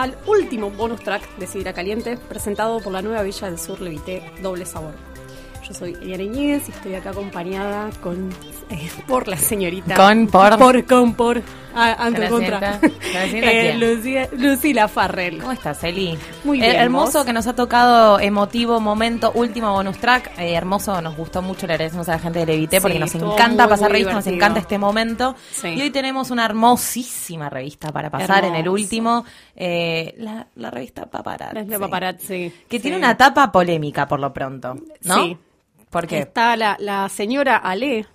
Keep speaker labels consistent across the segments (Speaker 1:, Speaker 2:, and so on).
Speaker 1: al último bonus track de Sidra Caliente, presentado por la nueva Villa del Sur Levité Doble Sabor. Yo soy Eliana Iñiguez y estoy acá acompañada con eh, por la señorita.
Speaker 2: Con, por.
Speaker 1: Por, con, por. Ah, ante
Speaker 2: ¿La
Speaker 1: contra. Eh? Lucía- Lucila Farrell.
Speaker 2: ¿Cómo estás, Eli?
Speaker 1: Muy
Speaker 2: Eh,
Speaker 1: bien,
Speaker 2: hermoso
Speaker 1: ¿vos?
Speaker 2: que nos ha tocado emotivo momento, último bonus track. Eh, hermoso, nos gustó mucho, le agradecemos a la gente de Levité porque nos encanta
Speaker 1: muy,
Speaker 2: pasar
Speaker 1: muy
Speaker 2: revistas, nos encanta este momento.
Speaker 1: Sí.
Speaker 2: Y hoy tenemos una hermosísima revista para pasar en el último, eh, la, la revista Paparazzi.
Speaker 1: La paparazzi.
Speaker 2: Que
Speaker 1: Sí.
Speaker 2: tiene una tapa polémica por lo pronto, ¿no?
Speaker 1: Sí.
Speaker 2: ¿Por qué?
Speaker 1: Está la, la señora Ale,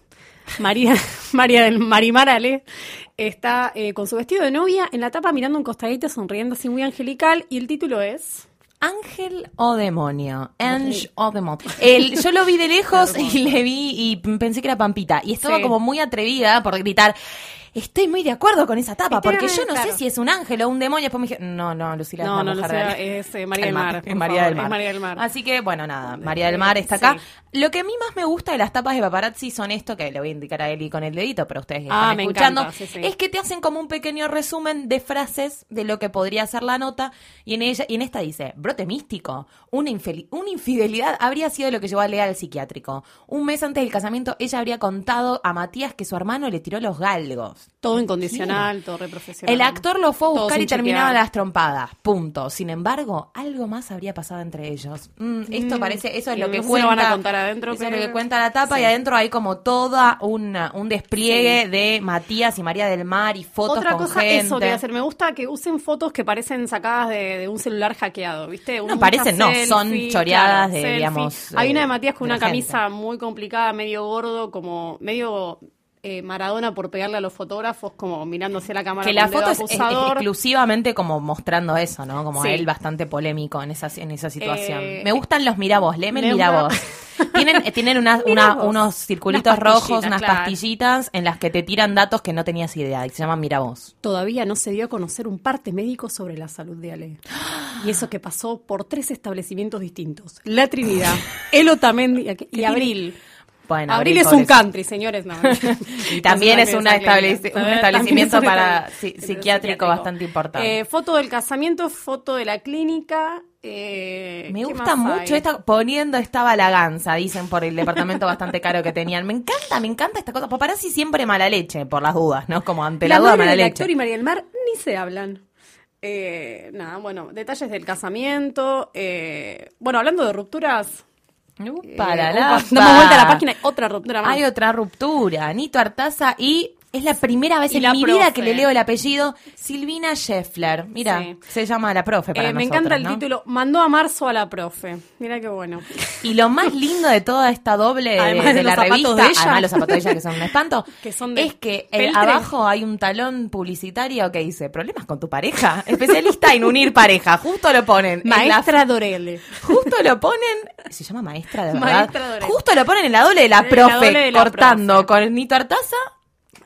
Speaker 1: María, María del Marimar Ale, está eh, con su vestido de novia en la tapa mirando un costadito, sonriendo así muy angelical. Y el título es.
Speaker 2: Ángel o demonio. Ange o demonio. El, yo lo vi de lejos y le vi y pensé que era Pampita. Y estaba
Speaker 1: Sí.
Speaker 2: como muy atrevida por gritar. Estoy muy de acuerdo con esa tapa, porque yo no sé si es un ángel o un demonio. Después me dije, no, no, Lucila es
Speaker 1: No,
Speaker 2: la
Speaker 1: no, Lucila, es, eh, María
Speaker 2: del
Speaker 1: Mar,
Speaker 2: Es María del Mar.
Speaker 1: es María del Mar.
Speaker 2: Así que, bueno, nada, María del Mar está
Speaker 1: Sí.
Speaker 2: acá. Lo que a mí más me gusta de las tapas de paparazzi son esto, que le voy a indicar a Eli con el dedito, pero ustedes
Speaker 1: Ah,
Speaker 2: están escuchando,
Speaker 1: encanta, sí, sí.
Speaker 2: es que te hacen como un pequeño resumen de frases de lo que podría ser la nota y en ella y en esta dice brote místico una, una infidelidad habría sido lo que llevó a Lea al psiquiátrico un mes antes del casamiento ella habría contado a Matías que su hermano le tiró los galgos
Speaker 1: Todo incondicional, todo reprofesional.
Speaker 2: el actor lo fue a buscar y terminaba
Speaker 1: chequear.
Speaker 2: las trompadas punto sin embargo algo más habría pasado entre ellos Mm, esto
Speaker 1: Mm,
Speaker 2: parece eso es lo
Speaker 1: no
Speaker 2: que
Speaker 1: si
Speaker 2: cuenta
Speaker 1: lo van a contar adentro,
Speaker 2: eso es lo que cuenta la tapa
Speaker 1: Sí.
Speaker 2: y adentro hay como toda una, un despliegue de Matías y María del Mar y fotos
Speaker 1: Otra
Speaker 2: con
Speaker 1: cosa,
Speaker 2: gente
Speaker 1: eso te voy a hacer. Me gusta que usen fotos que parecen sacadas de, de un celular hackeado, ¿viste? Un-
Speaker 2: No, parecen, no, son choreadas de,
Speaker 1: selfie.
Speaker 2: digamos,
Speaker 1: Hay
Speaker 2: eh,
Speaker 1: una de Matías con una
Speaker 2: gente.
Speaker 1: camisa muy complicada, medio gordo, como medio eh, Maradona por pegarle a los fotógrafos, como mirando hacia la cámara.
Speaker 2: que la foto es, exclusivamente como mostrando eso, ¿no? Como
Speaker 1: Sí.
Speaker 2: a él bastante polémico en esa, en esa situación.
Speaker 1: Eh,
Speaker 2: Me gustan los miravoz, léeme el
Speaker 1: me
Speaker 2: miravoz. tienen eh, tienen una- una- unos circulitos
Speaker 1: Unas
Speaker 2: rojos, unas
Speaker 1: claro.
Speaker 2: pastillitas en las que te tiran datos que no tenías idea y se llaman miravoz.
Speaker 1: Todavía no se dio a conocer un parte médico sobre la salud de Ale. Y eso que pasó por tres establecimientos distintos. La Trinidad, el Otamendi y Abril.
Speaker 2: Bueno,
Speaker 1: Abril es un country, señores. No.
Speaker 2: Y también es una un establecimiento
Speaker 1: es
Speaker 2: para psiquiátrico bastante importante.
Speaker 1: Eh, foto del casamiento, foto de la clínica. eh,
Speaker 2: Me
Speaker 1: ¿qué
Speaker 2: gusta mucho
Speaker 1: hay?
Speaker 2: esta, poniendo esta balaganza, dicen por el departamento bastante caro que tenían. Me encanta, me encanta esta cosa. Paparazzi siempre mala leche, por las dudas, ¿no? Como ante la,
Speaker 1: La
Speaker 2: duda
Speaker 1: madre
Speaker 2: mala
Speaker 1: del
Speaker 2: leche.
Speaker 1: actor y María del Mar ni se hablan. Eh, nada, bueno, detalles del casamiento. eh, bueno, hablando de rupturas.
Speaker 2: Upa,
Speaker 1: eh,
Speaker 2: la,
Speaker 1: damos vuelta a la página, hay otra ruptura más.
Speaker 2: Hay otra ruptura. Nito Artaza y es la primera vez
Speaker 1: Y
Speaker 2: en mi
Speaker 1: profe.
Speaker 2: vida que le leo el apellido Silvina Scheffler. Mira,
Speaker 1: Sí.
Speaker 2: se llama la profe para
Speaker 1: Eh, me encanta el
Speaker 2: ¿no?
Speaker 1: título. Mandó a marzo a la profe. Mira qué bueno.
Speaker 2: Y lo más lindo de toda esta doble de,
Speaker 1: Además de
Speaker 2: de la revista,
Speaker 1: de ella.
Speaker 2: además los zapatos de ella que son un espanto,
Speaker 1: Que son de
Speaker 2: es que eh, abajo hay un talón publicitario que dice problemas con tu pareja, especialista en unir pareja, justo lo ponen en la-
Speaker 1: Maestra Dorele.
Speaker 2: justo lo ponen, se llama maestra de verdad,
Speaker 1: Maestra Dorel.
Speaker 2: justo lo ponen en la doble de la profe
Speaker 1: doble de la
Speaker 2: cortando
Speaker 1: profe.
Speaker 2: con Nito Artaza.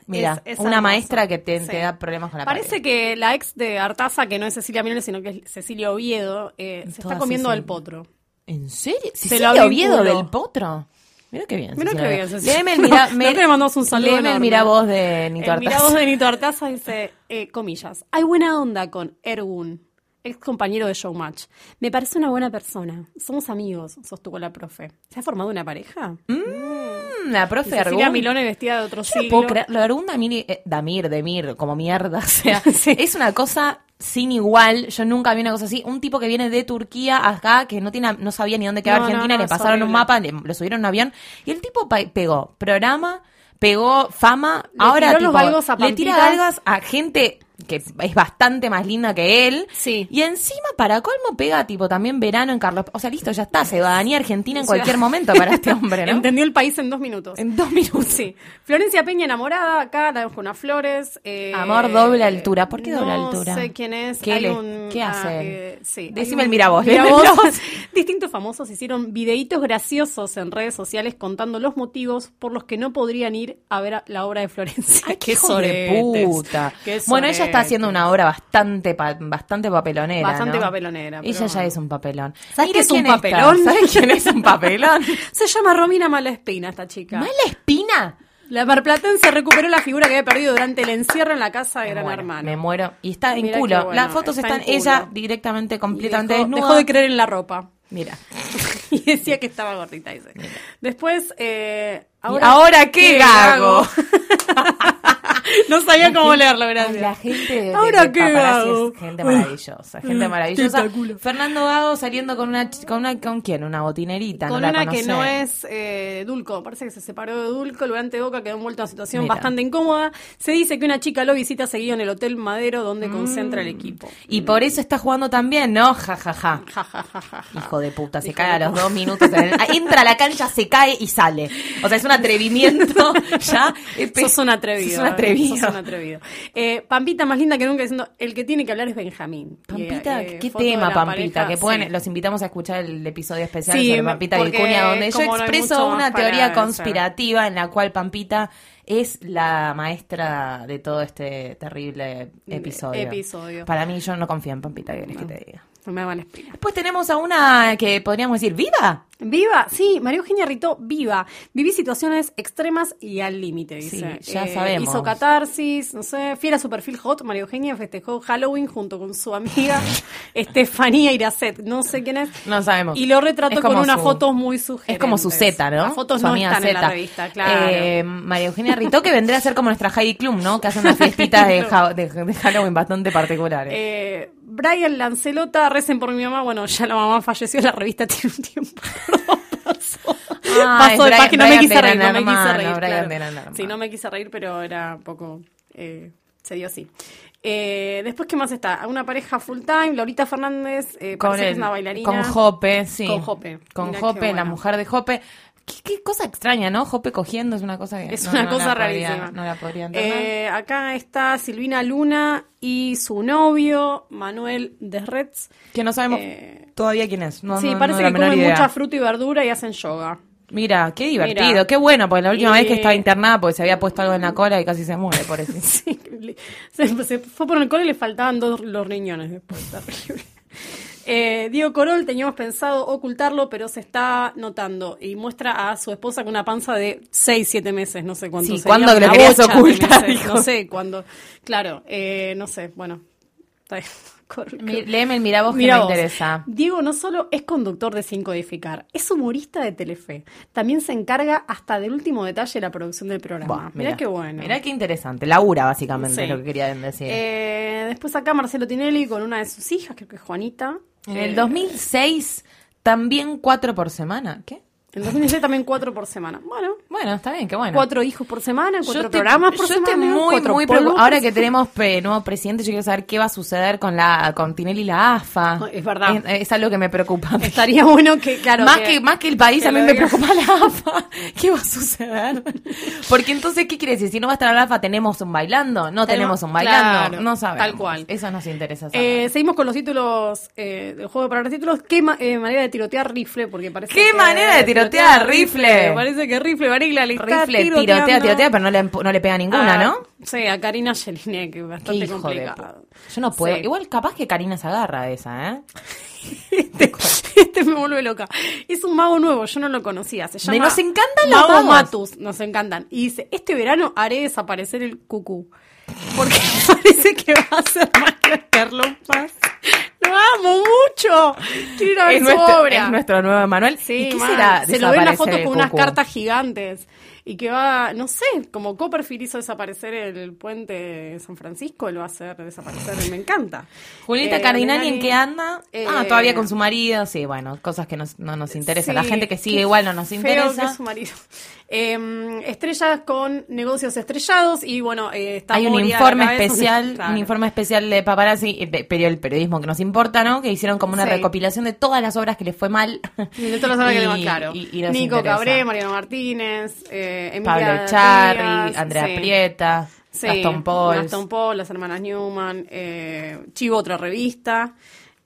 Speaker 2: Mira,
Speaker 1: Es- es
Speaker 2: una
Speaker 1: hermoso.
Speaker 2: maestra que te, da problemas con la
Speaker 1: Parece que la ex de Artaza, que no es Cecilia Mirones, sino que es Cecilia Oviedo, eh, se está comiendo al potro.
Speaker 2: ¿En serio?
Speaker 1: Se
Speaker 2: ¿Cecilia
Speaker 1: lo
Speaker 2: Oviedo del potro? Mira qué bien.
Speaker 1: Mira qué bien.
Speaker 2: Léeme el mira,
Speaker 1: Creo que le mandamos un saludo
Speaker 2: léeme el miravoz de Nito
Speaker 1: El
Speaker 2: Artaza.
Speaker 1: miravoz de Nito Artaza dice, eh, comillas, hay buena onda con Ergun, ex compañero de Showmatch. Me parece una buena persona. Somos amigos, sostuvo la profe. ¿Se ha formado una pareja?
Speaker 2: Mm, la profe
Speaker 1: Cecilia
Speaker 2: Argun.
Speaker 1: Milone vestida de otro
Speaker 2: Yo no
Speaker 1: siglo.
Speaker 2: puedo creer, lo de Argun Damir, eh, Damir, Demir, como mierda, o sea,
Speaker 1: Sí.
Speaker 2: es una cosa sin igual, yo nunca vi una cosa así, un tipo que viene de Turquía acá, que no tiene, no sabía ni dónde quedaba
Speaker 1: No,
Speaker 2: Argentina,
Speaker 1: no,
Speaker 2: le pasaron un mapa, le- lo subieron a un avión, y el tipo pegó programa, pegó fama,
Speaker 1: Le
Speaker 2: ahora tipo, le tira galgas a gente que es bastante más linda que él.
Speaker 1: Sí.
Speaker 2: Y encima, para colmo, pega tipo también verano en Carlos. O sea, listo, ya está, ciudadanía argentina en cualquier momento para este hombre, ¿no?
Speaker 1: Entendió el país en dos minutos.
Speaker 2: En dos minutos.
Speaker 1: Sí. Florencia Peña enamorada, acá unas flores. eh,
Speaker 2: Amor doble altura. ¿Por qué doble
Speaker 1: no
Speaker 2: altura?
Speaker 1: sé quién es.
Speaker 2: ¿Qué
Speaker 1: Hay
Speaker 2: le-
Speaker 1: un-
Speaker 2: qué
Speaker 1: ah,
Speaker 2: hace él?
Speaker 1: eh, sí,
Speaker 2: Decime el miravoz,
Speaker 1: miravoz. Distintos famosos hicieron videitos graciosos en redes sociales contando los motivos por los que no podrían ir a ver la obra de Florencia.
Speaker 2: Ay,
Speaker 1: qué
Speaker 2: puta.
Speaker 1: qué
Speaker 2: Bueno, ella está haciendo una obra bastante pa- bastante papelonera.
Speaker 1: Bastante
Speaker 2: ¿no?
Speaker 1: papelonera,
Speaker 2: Ella ya es un papelón.
Speaker 1: ¿Sabes qué es un
Speaker 2: está.
Speaker 1: papelón?
Speaker 2: ¿Sabes quién es un papelón?
Speaker 1: Se llama Romina Malaspina esta chica.
Speaker 2: ¿Mala espina?
Speaker 1: La marplatense recuperó la figura que había perdido durante el encierro en la casa de Gran
Speaker 2: muero,
Speaker 1: Hermano.
Speaker 2: Me muero. Y está en
Speaker 1: Mirá qué
Speaker 2: culo.
Speaker 1: bueno,
Speaker 2: Las fotos
Speaker 1: está
Speaker 2: están ella directamente, completamente
Speaker 1: dejó,
Speaker 2: desnuda.
Speaker 1: dejó de creer en la ropa.
Speaker 2: Mira.
Speaker 1: y decía que estaba gordita, dice. Después, eh,
Speaker 2: ¿Y ahora qué gago?
Speaker 1: No sabía cómo leerlo,
Speaker 2: Ay,
Speaker 1: gracias.
Speaker 2: la gente de, de-
Speaker 1: ¿Ahora
Speaker 2: de
Speaker 1: qué
Speaker 2: paparazzi
Speaker 1: hago?
Speaker 2: es gente maravillosa, gente maravillosa. Fernando Gago saliendo con una, con una, ¿con quién? Una botinerita,
Speaker 1: Con
Speaker 2: no la
Speaker 1: una que no es eh, Dulco, parece que se separó de Dulco, el volante de Boca quedó envuelto en una situación
Speaker 2: Mira.
Speaker 1: bastante incómoda. Se dice que una chica lo visita seguido en el Hotel Madero donde
Speaker 2: Mm.
Speaker 1: concentra el equipo.
Speaker 2: Y por eso está jugando también, ¿no? Ja, ja, ja.
Speaker 1: Ja, ja, ja, ja, ja.
Speaker 2: Hijo de puta, se
Speaker 1: Hijo
Speaker 2: cae
Speaker 1: de
Speaker 2: a los dos minutos. en el- ah, entra a la cancha, se cae y sale. O sea, es un atrevimiento ya.
Speaker 1: Sos un atrevido.
Speaker 2: Sos un atrevido.
Speaker 1: Sos un atrevido. Eh, Pampita más linda que nunca diciendo, el que tiene que hablar es Benjamín.
Speaker 2: Pampita,
Speaker 1: eh,
Speaker 2: qué tema, Pampita,
Speaker 1: pareja,
Speaker 2: que pueden,
Speaker 1: sí.
Speaker 2: los invitamos a escuchar el episodio especial
Speaker 1: Sí,
Speaker 2: sobre Pampita Vicuña, donde yo
Speaker 1: no
Speaker 2: expreso una teoría conspirativa en la cual Pampita es la maestra de todo este terrible episodio.
Speaker 1: Episodio.
Speaker 2: Para mí, yo no confío en Pampita, ¿qué querés que te diga?
Speaker 1: No me van a.
Speaker 2: Después tenemos a una que podríamos decir, ¿viva?
Speaker 1: Viva, sí, María Eugenia Ritó, viva. Viví situaciones extremas y al límite, dice.
Speaker 2: Sí, ya sabemos.
Speaker 1: Hizo catarsis, no sé, fiera su perfil hot. María Eugenia festejó Halloween junto con su amiga Estefanía Iracet, no sé quién es.
Speaker 2: No sabemos.
Speaker 1: Y lo retrató con unas fotos muy sugerentes.
Speaker 2: Es como su Z, ¿no?
Speaker 1: Las fotos
Speaker 2: Su
Speaker 1: no en la revista, claro.
Speaker 2: Eh, María Eugenia Ritó, que vendría a ser como nuestra Heidi Klum, ¿no? Que hace unas fiestitas de, ja- de- de Halloween bastante particulares.
Speaker 1: Eh, Brian Lancelota, recen por mi mamá. Bueno, ya la mamá falleció, la revista tiene un tiempo. pasó
Speaker 2: Ah,
Speaker 1: pasó de
Speaker 2: Brian-
Speaker 1: página, no me
Speaker 2: Brian
Speaker 1: quise reír, no me quise reír.
Speaker 2: Brian
Speaker 1: claro. Sí, no me quise reír, pero era un poco. eh, se dio así. Eh, después, ¿qué más está? Una pareja full time, Lorita Fernández, eh,
Speaker 2: con,
Speaker 1: parece que
Speaker 2: el-
Speaker 1: es una bailarina.
Speaker 2: con Jope, sí.
Speaker 1: Con Jope.
Speaker 2: Con
Speaker 1: Mirá
Speaker 2: Jope, la mujer de Jope. ¿Qué, qué cosa extraña, ¿no? Jope cogiendo es una cosa que
Speaker 1: Es
Speaker 2: no-
Speaker 1: una
Speaker 2: no la
Speaker 1: cosa
Speaker 2: podría-
Speaker 1: rarísima.
Speaker 2: no la podría entender.
Speaker 1: Eh, acá está Silvina Luna y su novio, Manuel Desrets.
Speaker 2: que no sabemos
Speaker 1: eh,
Speaker 2: todavía quién es. No,
Speaker 1: sí, parece
Speaker 2: la
Speaker 1: que comen
Speaker 2: idea.
Speaker 1: mucha fruta y verdura y hacen yoga.
Speaker 2: Mira, qué divertido,
Speaker 1: Mira.
Speaker 2: qué bueno, porque la última
Speaker 1: Y-
Speaker 2: vez que estaba internada porque se había puesto algo en la cola y casi se muere, por eso.
Speaker 1: Sí, se, se fue por el cole y le faltaban dos los riñones después. terrible. Eh, Diego Corol teníamos pensado ocultarlo, pero se está notando y muestra a su esposa con una panza de 6, 7 meses, no sé cuánto.
Speaker 2: Sí,
Speaker 1: sería,
Speaker 2: ¿cuándo lo querías ocultar,
Speaker 1: meses? No sé cuándo. Claro, eh, no sé, bueno. Está bien.
Speaker 2: Mi- léeme el Miravoz que
Speaker 1: Mira
Speaker 2: me interesa.
Speaker 1: Diego no solo es conductor de Sin Codificar, es humorista de Telefe. También se encarga hasta del último detalle de la producción del programa.
Speaker 2: Buah,
Speaker 1: Mirá qué bueno.
Speaker 2: Mirá qué interesante. Labura, básicamente,
Speaker 1: Sí.
Speaker 2: es lo que quería decir.
Speaker 1: Eh, después acá Marcelo Tinelli con una de sus hijas, creo que es Juanita.
Speaker 2: En el 2006, también cuatro por semana. ¿Qué?
Speaker 1: En 2016 también cuatro por semana. Bueno,
Speaker 2: Bueno, está bien, qué bueno.
Speaker 1: cuatro hijos por semana, cuatro
Speaker 2: Yo
Speaker 1: programas por
Speaker 2: yo
Speaker 1: semana.
Speaker 2: estoy muy,
Speaker 1: cuatro
Speaker 2: muy preocupada. Ahora que tenemos eh, nuevo presidente, yo quiero saber qué va a suceder con la con Tinelli y la AFA.
Speaker 1: Es verdad.
Speaker 2: Es, es algo que me preocupa.
Speaker 1: Estaría bueno que, claro.
Speaker 2: más, que, más que el país,
Speaker 1: que
Speaker 2: a mí me preocupa la AFA. ¿Qué va a suceder? Porque entonces, ¿qué quiere decir? Si no va a estar la AFA, ¿tenemos un bailando? ¿No tenemos un bailando?
Speaker 1: claro,
Speaker 2: no sabemos.
Speaker 1: tal cual.
Speaker 2: Eso nos interesa saber.
Speaker 1: Eh, seguimos con los títulos eh, del juego para los títulos. ¿Qué ma- eh, manera de tirotear rifle? Porque parece
Speaker 2: ¿Qué manera de tirotear rifle?
Speaker 1: Parece que rifle, Varigla le
Speaker 2: Rifle,
Speaker 1: tiroteando.
Speaker 2: tirotea, tirotea, pero no le, no le pega ninguna,
Speaker 1: Ah,
Speaker 2: ¿no?
Speaker 1: Sí, a Karina Jelinek, que es
Speaker 2: Qué
Speaker 1: bastante
Speaker 2: hijo de
Speaker 1: complicado.
Speaker 2: pu- Yo no puedo.
Speaker 1: Sí.
Speaker 2: Igual capaz que Karina se agarra de esa, ¿eh?
Speaker 1: Este, este me vuelve loca. Es un mago nuevo, yo no lo conocía. Se llama
Speaker 2: nos encantan los
Speaker 1: Mago. Matus, nos encantan. Y dice, este verano haré desaparecer el cucú. Porque parece que va a ser más que Carlos Paz. Lo mucho. Quiero ir a ver
Speaker 2: Es
Speaker 1: su
Speaker 2: nuestro,
Speaker 1: obra.
Speaker 2: es nuestro nuevo Emanuel.
Speaker 1: Sí,
Speaker 2: ¿Y qué será
Speaker 1: Se lo ve en la
Speaker 2: desaparecer
Speaker 1: foto con unas cartas gigantes. Y que va, no sé, como Copperfield hizo desaparecer el puente de San Francisco, él va a hacer desaparecer, me encanta.
Speaker 2: Julieta
Speaker 1: Eh,
Speaker 2: Cardinali, ¿en qué anda?
Speaker 1: eh,
Speaker 2: ah, todavía con su marido. Sí, bueno, cosas que nos- no nos interesan. La gente que sigue igual no nos
Speaker 1: feo
Speaker 2: interesa.
Speaker 1: que es su marido. Eh, estrellas con negocios estrellados y bueno, eh, está
Speaker 2: Hay un informe
Speaker 1: cabeza.
Speaker 2: especial,
Speaker 1: Claro.
Speaker 2: un informe especial de paparazzi, eh, pe- perio- el periodismo que nos importa, ¿no? Que hicieron como una
Speaker 1: Sí.
Speaker 2: recopilación de todas las obras que les fue mal.
Speaker 1: De todas las horas que le
Speaker 2: Y-
Speaker 1: más claro.
Speaker 2: y- y nos
Speaker 1: Nico
Speaker 2: interesa.
Speaker 1: Cabré, Mariano Martínez, eh, Emilia
Speaker 2: Pablo Echarri,
Speaker 1: Díaz,
Speaker 2: Andrea
Speaker 1: sí.
Speaker 2: Prieta,
Speaker 1: Sí,
Speaker 2: Paul.
Speaker 1: Gastón Paul, las hermanas Newman, eh, Chivo, otra revista.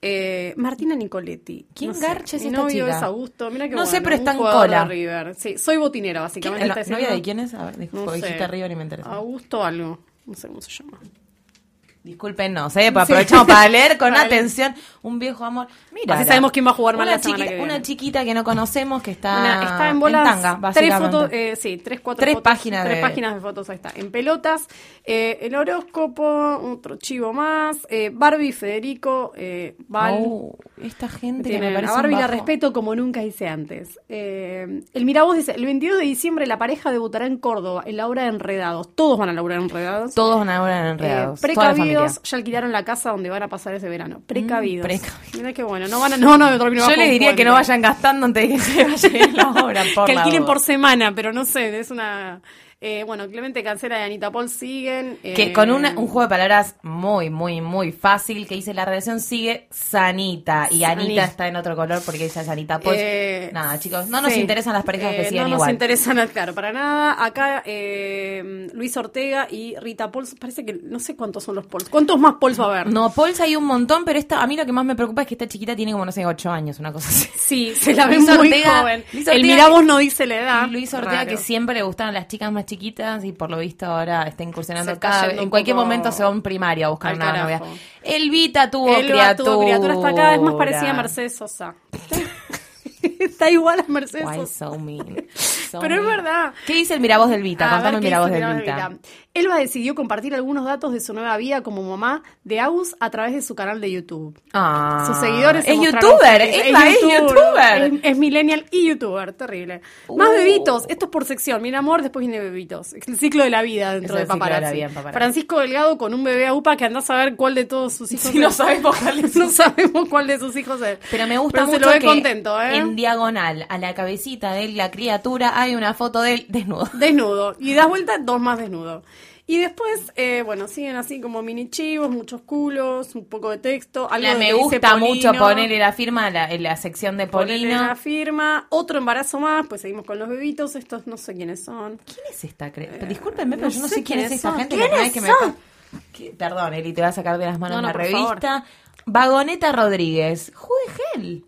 Speaker 1: Eh, Martina Nicoletti.
Speaker 2: ¿Quién
Speaker 1: No
Speaker 2: garcha es esta
Speaker 1: novio
Speaker 2: chica?
Speaker 1: es Augusto. Mira
Speaker 2: No sé, pero está en cola.
Speaker 1: River. Sí, soy botinera,
Speaker 2: ¿Quién-
Speaker 1: básicamente. diciendo-
Speaker 2: novia de quién es? A ver, dijo,
Speaker 1: No
Speaker 2: dijiste River y me interesa.
Speaker 1: Augusto algo. No sé cómo se llama.
Speaker 2: Discúlpenos, ¿eh? Pues aprovechamos para leer con
Speaker 1: Vale.
Speaker 2: atención un viejo amor. Mira.
Speaker 1: Así sabemos quién va a jugar mal
Speaker 2: una,
Speaker 1: la semana
Speaker 2: chiqui-
Speaker 1: que viene.
Speaker 2: una chiquita que no conocemos que está,
Speaker 1: Una- está en bolas.
Speaker 2: tanga,
Speaker 1: tres fotos, eh, sí, tres, cuatro
Speaker 2: Tres
Speaker 1: fotos,
Speaker 2: páginas
Speaker 1: Tres
Speaker 2: de-
Speaker 1: páginas de fotos, ahí está. En pelotas, eh, el horóscopo, otro chivo más, eh, Barbie, Federico, eh, Val.
Speaker 2: Oh, esta gente que me parece
Speaker 1: a Barbie la respeto como nunca hice antes. Eh, el Miravoz dice, el 22 de diciembre la pareja debutará en Córdoba en la obra de Enredados. Todos van a la obra de Enredados.
Speaker 2: Todos van ahora
Speaker 1: Eh,
Speaker 2: enredados. toda la familia.
Speaker 1: Precavidos, ya alquilaron la casa donde van a pasar ese verano. Precavidos.
Speaker 2: Mm, precavidos.
Speaker 1: Mira qué bueno. No van a, no, no,
Speaker 2: Yo les diría que no vayan gastando antes de que se vaya la obra. Por
Speaker 1: que alquilen por semana, pero no sé, es una... eh, bueno, Clemente Cancela y Anita Paul siguen.
Speaker 2: Que
Speaker 1: eh,
Speaker 2: con una- un juego de palabras muy, muy, muy fácil que dice la relación sigue sanita y Anita está en otro color porque ella es Anita Paul.
Speaker 1: Eh,
Speaker 2: Nada, chicos, no nos
Speaker 1: sí.
Speaker 2: interesan las parejas que siguen
Speaker 1: No nos
Speaker 2: igual.
Speaker 1: interesan, claro, para nada. Acá Luis Ortega y Rita Pauls, parece que no sé cuántos son los Pauls. ¿Cuántos más Pauls va a haber?
Speaker 2: No, Pauls hay un montón, pero esta, a mí lo que más me preocupa es que esta chiquita tiene como, no sé, ocho años, una cosa así.
Speaker 1: Sí, se la ve
Speaker 2: Luis
Speaker 1: muy
Speaker 2: Ortega-
Speaker 1: joven.
Speaker 2: Luis
Speaker 1: El
Speaker 2: Ortega-
Speaker 1: Miravoz no dice la edad.
Speaker 2: Luis Ortega,
Speaker 1: Raro.
Speaker 2: que siempre le gustaban las chicas más chiquitas y por lo visto ahora está incursionando cada
Speaker 1: yendo
Speaker 2: En cualquier momento se va a un primario a buscar una novia. Elvita tuvo
Speaker 1: Elba
Speaker 2: criatura.
Speaker 1: tuvo criatura, está cada vez más parecida a Mercedes Sosa. está igual a Mercedes
Speaker 2: Why
Speaker 1: Sosa.
Speaker 2: so mean? So
Speaker 1: Pero es verdad.
Speaker 2: ¿Qué dice el Miravoz del Vita? Contame el Miravoz del Vita.
Speaker 1: Elba decidió compartir algunos datos de su nueva vida como mamá de Agus a través de su canal de YouTube.
Speaker 2: Ah,
Speaker 1: Sus seguidores se
Speaker 2: es youtuber. Elba es youtuber.
Speaker 1: Es, es millennial y youtuber, terrible. Más
Speaker 2: Uh.
Speaker 1: bebitos, esto es por sección. Mira, amor, después viene bebitos. Es el ciclo de la vida dentro
Speaker 2: Es
Speaker 1: de
Speaker 2: ciclo de la
Speaker 1: paparazzi.
Speaker 2: vida Paparazzi.
Speaker 1: Francisco Delgado con un bebé a UPA que andás a ver cuál de todos sus hijos
Speaker 2: Si no sabemos cuál es.
Speaker 1: no sabemos cuál de sus hijos es.
Speaker 2: Pero me gusta
Speaker 1: Pero
Speaker 2: mucho
Speaker 1: se lo ve
Speaker 2: que
Speaker 1: contento, ¿eh?
Speaker 2: en diagonal a la cabecita de la criatura hay una foto de él desnudo.
Speaker 1: Desnudo. Y das vuelta, dos más desnudo. Y después, eh, bueno, siguen así como mini chivos, muchos culos, un poco de texto. Algo
Speaker 2: La- me gusta mucho ponerle la firma la- en la sección de Polino.
Speaker 1: la firma, otro embarazo más, pues seguimos con los bebitos, estos no sé quiénes son.
Speaker 2: ¿Quién es esta? cre- Discúlpenme,
Speaker 1: no
Speaker 2: pero yo no
Speaker 1: sé
Speaker 2: quién es esta
Speaker 1: son.
Speaker 2: gente.
Speaker 1: ¿Quiénes
Speaker 2: que me
Speaker 1: son?
Speaker 2: que- Perdón, Eli, te va a sacar de las manos
Speaker 1: No, no,
Speaker 2: la revista. Vagoneta Rodríguez. Who the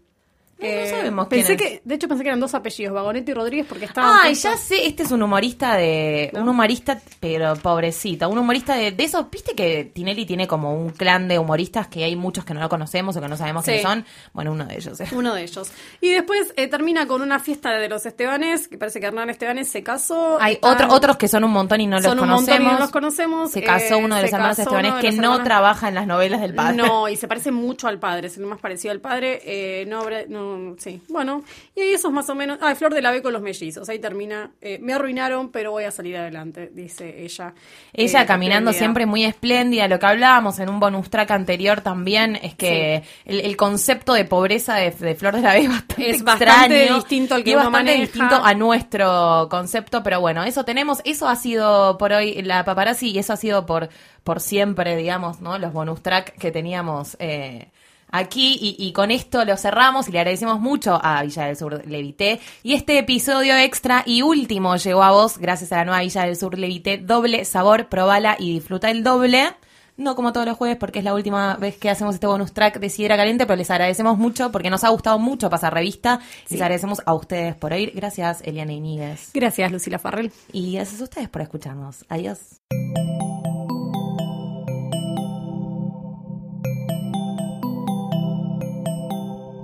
Speaker 2: No, no sabemos
Speaker 1: pensé
Speaker 2: quién es.
Speaker 1: que, de hecho pensé que eran dos apellidos, Vagoneto y Rodríguez, porque estaban.
Speaker 2: Ay,
Speaker 1: puestos-
Speaker 2: ya sé, este es un humorista de. Un humorista, pero pobrecita. Un humorista de, de esos. Viste que Tinelli tiene como un clan de humoristas que hay muchos que no lo conocemos o que no sabemos
Speaker 1: Sí.
Speaker 2: quiénes son. Bueno, uno de ellos. eh.
Speaker 1: Uno de ellos. Y después eh, termina con una fiesta de los Estebanes, que parece que Hernán Estebanes se casó.
Speaker 2: Hay
Speaker 1: Están-
Speaker 2: otro- otros que son un montón y no los
Speaker 1: son un montón y no los conocemos.
Speaker 2: Se casó
Speaker 1: Eh,
Speaker 2: uno de los hermanos Estebanes que
Speaker 1: los
Speaker 2: no
Speaker 1: hermanos-
Speaker 2: trabaja en las novelas del padre.
Speaker 1: No, y se parece mucho al padre, es el más parecido al padre. Eh, no, bre- no, sí. Bueno, y ahí eso es más o menos. Ah, Flor de la B con los mellizos. Ahí termina. Eh, me arruinaron, pero voy a salir adelante, dice ella.
Speaker 2: Ella
Speaker 1: Eh,
Speaker 2: caminando siempre muy espléndida. Lo que hablábamos en un bonus track anterior también es que el, el concepto de pobreza de, de Flor de la B es bastante,
Speaker 1: Es bastante
Speaker 2: extraño
Speaker 1: distinto al que
Speaker 2: y
Speaker 1: uno
Speaker 2: bastante
Speaker 1: maneja.
Speaker 2: distinto a nuestro concepto. Pero bueno, eso tenemos. Eso ha sido por hoy la paparazzi y eso ha sido por, por siempre, digamos, ¿no? Los bonus track que teníamos. eh, Aquí y, y con esto lo cerramos y le agradecemos mucho a Villa del Sur Levité. Y este episodio extra y último llegó a vos gracias a la nueva Villa del Sur Levité. Doble sabor, probala y disfruta el doble. No como todos los jueves porque es la última vez que hacemos este bonus track de Sidra Caliente, pero les agradecemos mucho porque nos ha gustado mucho pasar revista. Les agradecemos a ustedes por oír. Gracias, Eliana Iníguez.
Speaker 1: Gracias, Lucila Farrell.
Speaker 2: Y gracias a ustedes por escucharnos. Adiós.